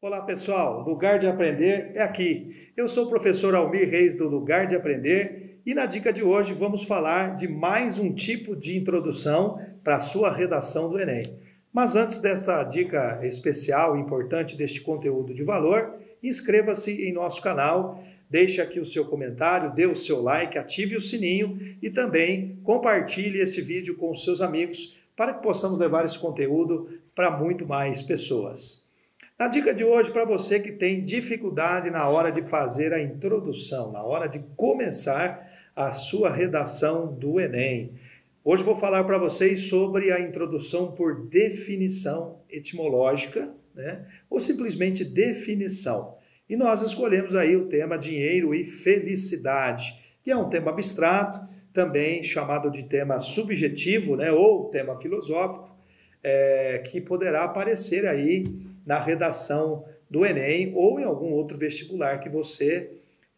Olá pessoal, Lugar de Aprender é aqui. Eu sou o professor Almir Reis do Lugar de Aprender e na dica de hoje vamos falar de mais um tipo de introdução para a sua redação do Enem. Mas antes desta dica especial e importante deste conteúdo de valor, inscreva-se em nosso canal, deixe aqui o seu comentário, dê o seu like, ative o sininho e também compartilhe este vídeo com os seus amigos para que possamos levar esse conteúdo para muito mais pessoas. A dica de hoje para você que tem dificuldade na hora de fazer a introdução, na hora de começar a sua redação do Enem. Hoje vou falar para vocês sobre a introdução por definição etimológica, né? ou simplesmente definição. E nós escolhemos aí o tema dinheiro e felicidade, que é um tema abstrato, também chamado de tema subjetivo, né? ou tema filosófico, é, que poderá aparecer aí na redação do Enem ou em algum outro vestibular que você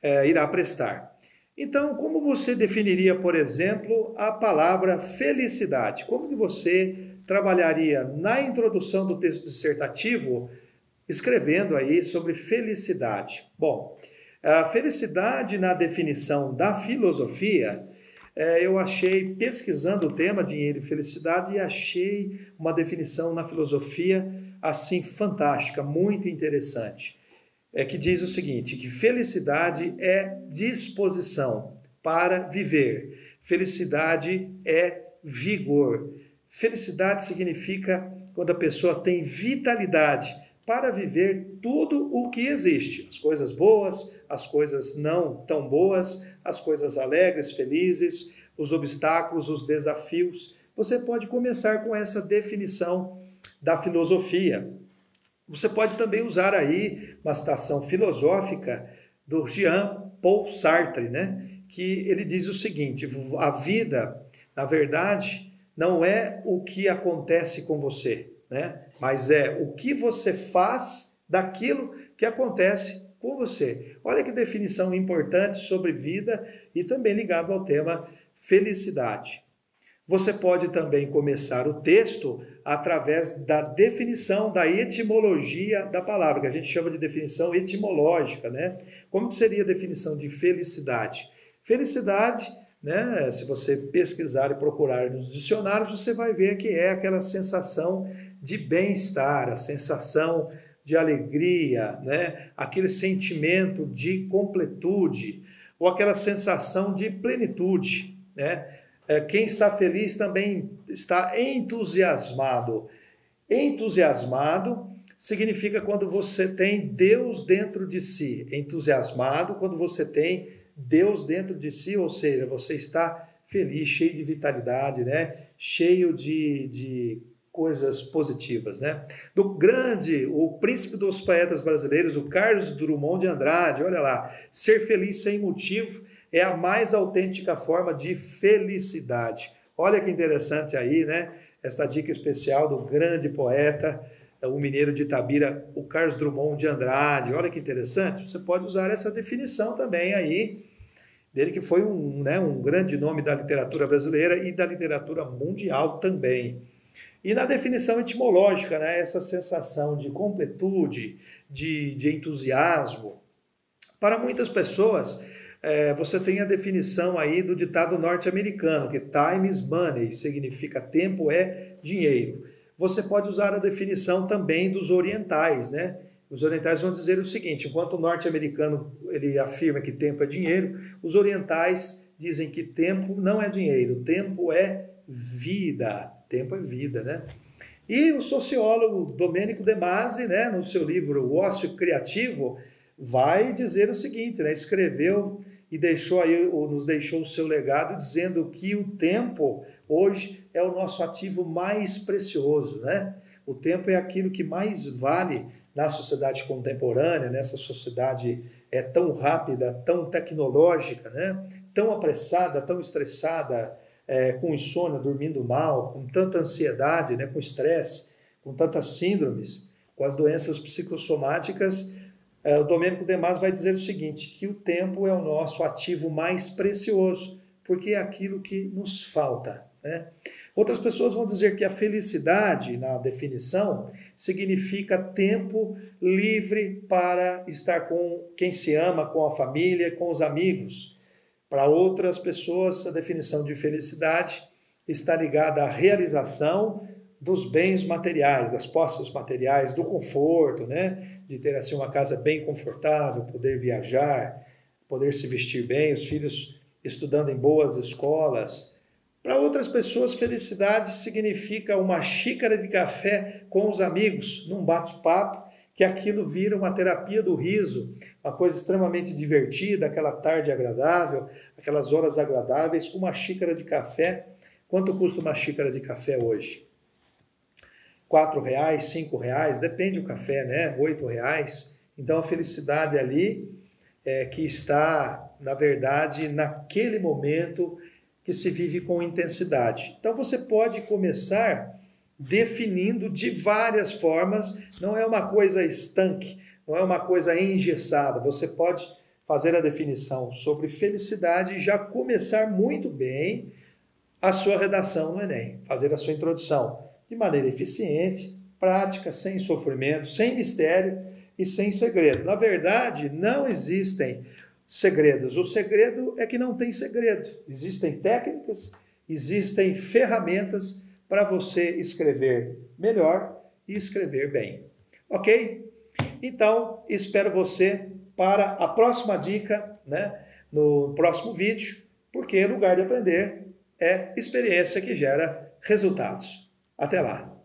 é, irá prestar. Então, como você definiria, por exemplo, a palavra felicidade? Como que você trabalharia na introdução do texto dissertativo escrevendo aí sobre felicidade? Bom, a felicidade na definição da filosofia, é, eu achei, pesquisando o tema dinheiro e felicidade, e achei uma definição na filosofia assim fantástica, muito interessante, é que diz o seguinte, que felicidade é disposição para viver. Felicidade é vigor. Felicidade significa quando a pessoa tem vitalidade para viver tudo o que existe, as coisas boas, as coisas não tão boas, as coisas alegres, felizes, os obstáculos, os desafios. Você pode começar com essa definição da filosofia. Você pode também usar aí uma citação filosófica do Jean Paul Sartre, né? que ele diz o seguinte: a vida, na verdade, não é o que acontece com você, né? Mas é o que você faz daquilo que acontece com você. Olha que definição importante sobre vida e também ligado ao tema felicidade. Você pode também começar o texto através da definição, da etimologia da palavra, que a gente chama de definição etimológica, né? Como seria a definição de felicidade? Felicidade, né, se você pesquisar e procurar nos dicionários, você vai ver que é aquela sensação de bem-estar, a sensação de alegria, né? aquele sentimento de completude, ou aquela sensação de plenitude. Né? É, quem está feliz também está entusiasmado. Entusiasmado significa quando você tem Deus dentro de si. Entusiasmado quando você tem Deus dentro de si, ou seja, você está feliz, cheio de vitalidade, né? cheio de, de coisas positivas. Né? Do grande, o príncipe dos poetas brasileiros, o Carlos Drummond de Andrade, olha lá, ser feliz sem motivo é a mais autêntica forma de felicidade. Olha que interessante aí, né? Esta dica especial do grande poeta, o mineiro de Itabira, o Carlos Drummond de Andrade. Olha que interessante. Você pode usar essa definição também aí, dele que foi um, né, um grande nome da literatura brasileira e da literatura mundial também. E na definição etimológica, né, essa sensação de completude, de, de entusiasmo. Para muitas pessoas, é, você tem a definição aí do ditado norte-americano, que time is money, significa tempo é dinheiro. Você pode usar a definição também dos orientais, né? Os orientais vão dizer o seguinte: enquanto o norte-americano ele afirma que tempo é dinheiro, os orientais dizem que tempo não é dinheiro, tempo é vida. Tempo é vida, né? E o sociólogo Domênico De Masi, né, no seu livro O Ócio Criativo, vai dizer o seguinte, né? Escreveu e deixou aí, ou nos deixou o seu legado dizendo que o tempo hoje é o nosso ativo mais precioso, né? O tempo é aquilo que mais vale na sociedade contemporânea, nessa sociedade é tão rápida, tão tecnológica, né? Tão apressada, tão estressada, é, com insônia, dormindo mal, com tanta ansiedade, né? Com estresse, com tantas síndromes, com as doenças psicossomáticas é, o Domênico Demas vai dizer o seguinte, que o tempo é o nosso ativo mais precioso, porque é aquilo que nos falta. Né? Outras pessoas vão dizer que a felicidade, na definição, significa tempo livre para estar com quem se ama, com a família, com os amigos. Para outras pessoas, a definição de felicidade está ligada à realização dos bens materiais, das posses materiais, do conforto, né? De ter assim uma casa bem confortável, poder viajar, poder se vestir bem, os filhos estudando em boas escolas, para outras pessoas, felicidade significa uma xícara de café com os amigos, num bate-papo, que aquilo vira uma terapia do riso, uma coisa extremamente divertida, aquela tarde agradável, aquelas horas agradáveis, uma xícara de café. Quanto custa uma xícara de café hoje? Quatro reais, cinco reais, depende do café, né? Oito reais. Então a felicidade ali é que está, na verdade, naquele momento que se vive com intensidade. Então você pode começar definindo de várias formas, não é uma coisa estanque, não é uma coisa engessada. Você pode fazer a definição sobre felicidade e já começar muito bem a sua redação no Enem, fazer a sua introdução de maneira eficiente, prática, sem sofrimento, sem mistério e sem segredo. Na verdade, não existem segredos. O segredo é que não tem segredo. Existem técnicas, existem ferramentas para você escrever melhor e escrever bem. Ok? Então, espero você para a próxima dica, né? No próximo vídeo, porque lugar de aprender é experiência que gera resultados. Até lá!